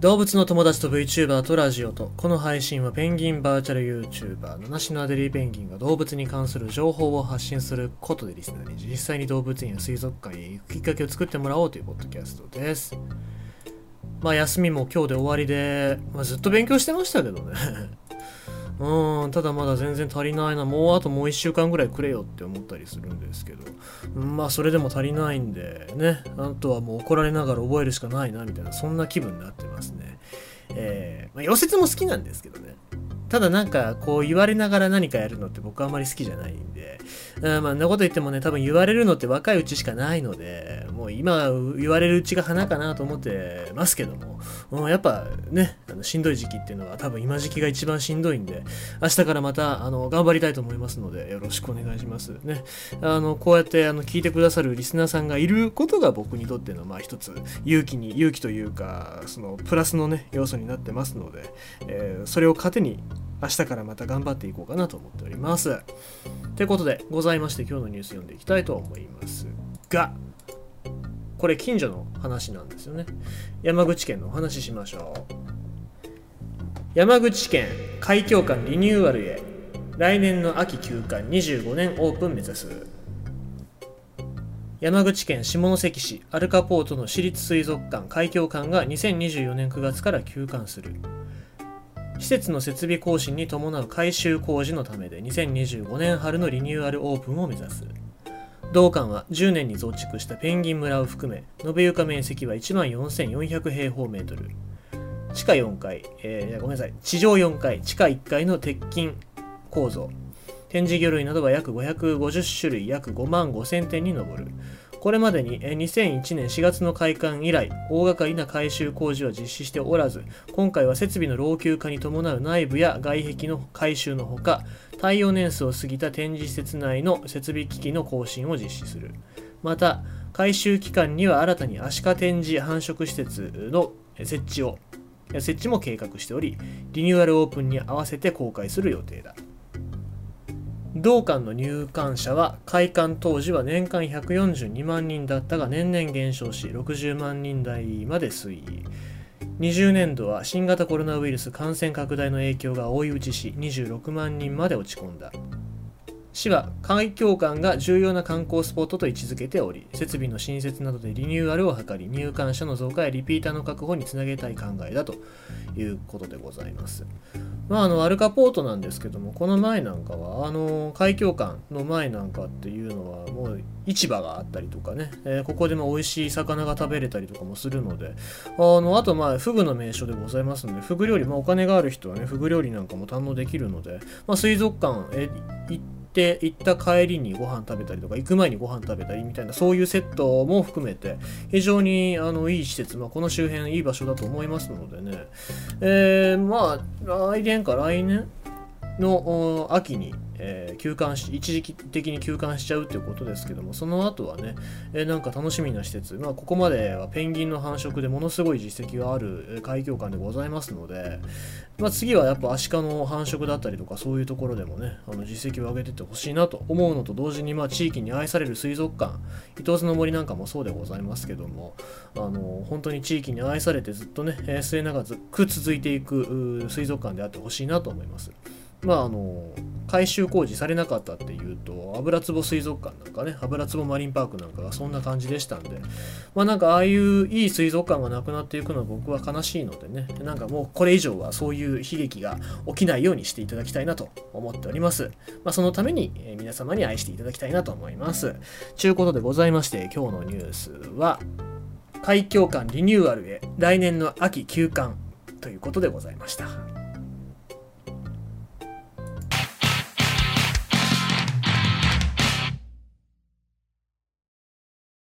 動物の友達と VTuber とラジオとこの配信はペンギンバーチャル YouTuber 七種のアデリーペンギンが動物に関する情報を発信することでリスナーに実際に動物園や水族館へ行くきっかけを作ってもらおうというポッドキャストです。まあ休みも今日で終わりで、まあ、ずっと勉強してましたけどね。うん、ただまだ全然足りないな。もうあともう1週間ぐらいくれよって思ったりするんですけど。まあそれでも足りないんで、ね。あとはもう怒られながら覚えるしかないな、みたいな、そんな気分になってますね。えー、まあ、溶接も好きなんですけどね。ただなんかこう言われながら何かやるのって僕あんまり好きじゃないんで、うん、まあんなこと言ってもね、多分言われるのって若いうちしかないので、もう今言われるうちが花かなと思ってますけども、うん、やっぱね、あのしんどい時期っていうのは多分今時期が一番しんどいんで、明日からまたあの頑張りたいと思いますので、よろしくお願いします。ね。あの、こうやってあの聞いてくださるリスナーさんがいることが僕にとってのまあ一つ勇気に、勇気というか、そのプラスのね、要素になってますので、えー、それを糧に明日からまた頑張っていこうかなと思っております。ということでございまして今日のニュース読んでいきたいと思いますが、これ近所の話なんですよね。山口県のお話ししましょう。山口県海峡館リニューアルへ来年の秋休館25年オープン目指す山口県下関市アルカポートの私立水族館海峡館が2024年9月から休館する施設の設備更新に伴う改修工事のためで2025年春のリニューアルオープンを目指す同館は10年に増築したペンギン村を含め延べ床面積は1万4400平方メートル。地下4階、えー、ごめんなさい。地上4階地下1階の鉄筋構造。展示魚類などは約550種類約5万5000点に上る。これまでに2001年4月の開館以来、大掛かりな改修工事は実施しておらず、今回は設備の老朽化に伴う内部や外壁の改修のほか、耐用年数を過ぎた展示施設内の設備機器の更新を実施する。また、改修期間には新たにアシカ展示繁殖施設の設置を、設置も計画しており、リニューアルオープンに合わせて公開する予定だ。同館の入館者は開館当時は年間142万人だったが年々減少し60万人台まで推移。20年度は新型コロナウイルス感染拡大の影響が追い打ちし26万人まで落ち込んだ。市は海峡館が重要な観光スポットと位置づけており設備の新設などでリニューアルを図り入館者の増加やリピーターの確保につなげたい考えだということでございます。まあ、あのアルカポートなんですけどもこの前なんかはあの海峡館の前なんかっていうのはもう市場があったりとかね、えー、ここでも美味しい魚が食べれたりとかもするのであのあとまあフグの名所でございますのでフグ料理、まあ、お金がある人はねフグ料理なんかも堪能できるので、まあ、水族館へ行ってって行った帰りにご飯食べたりとか行く前にご飯食べたりみたいなそういうセットも含めて非常にあのいい施設、まあ、この周辺いい場所だと思いますのでね、えー、まあ来年か来年？の秋にえー、休館し、一時的に休館しちゃうっていうことですけども、その後はね、えー、なんか楽しみな施設、まあ、ここまではペンギンの繁殖でものすごい実績がある海峡館でございますので、まあ、次はやっぱアシカの繁殖だったりとか、そういうところでもね、あの実績を上げてってほしいなと思うのと同時に、まあ、地域に愛される水族館、伊東津の森なんかもそうでございますけども、あの本当に地域に愛されてずっとね、末永く続いていく水族館であってほしいなと思います。まああの改修工事されなかったっていうと油壺水族館なんかね油壺マリンパークなんかがそんな感じでしたんでまあなんかああいういい水族館がなくなっていくのは僕は悲しいのでねなんかもうこれ以上はそういう悲劇が起きないようにしていただきたいなと思っておりますまあそのために、皆様に愛していただきたいなと思いますちゅうことでございまして今日のニュースは海峡館リニューアルへ来年の秋休館ということでございました。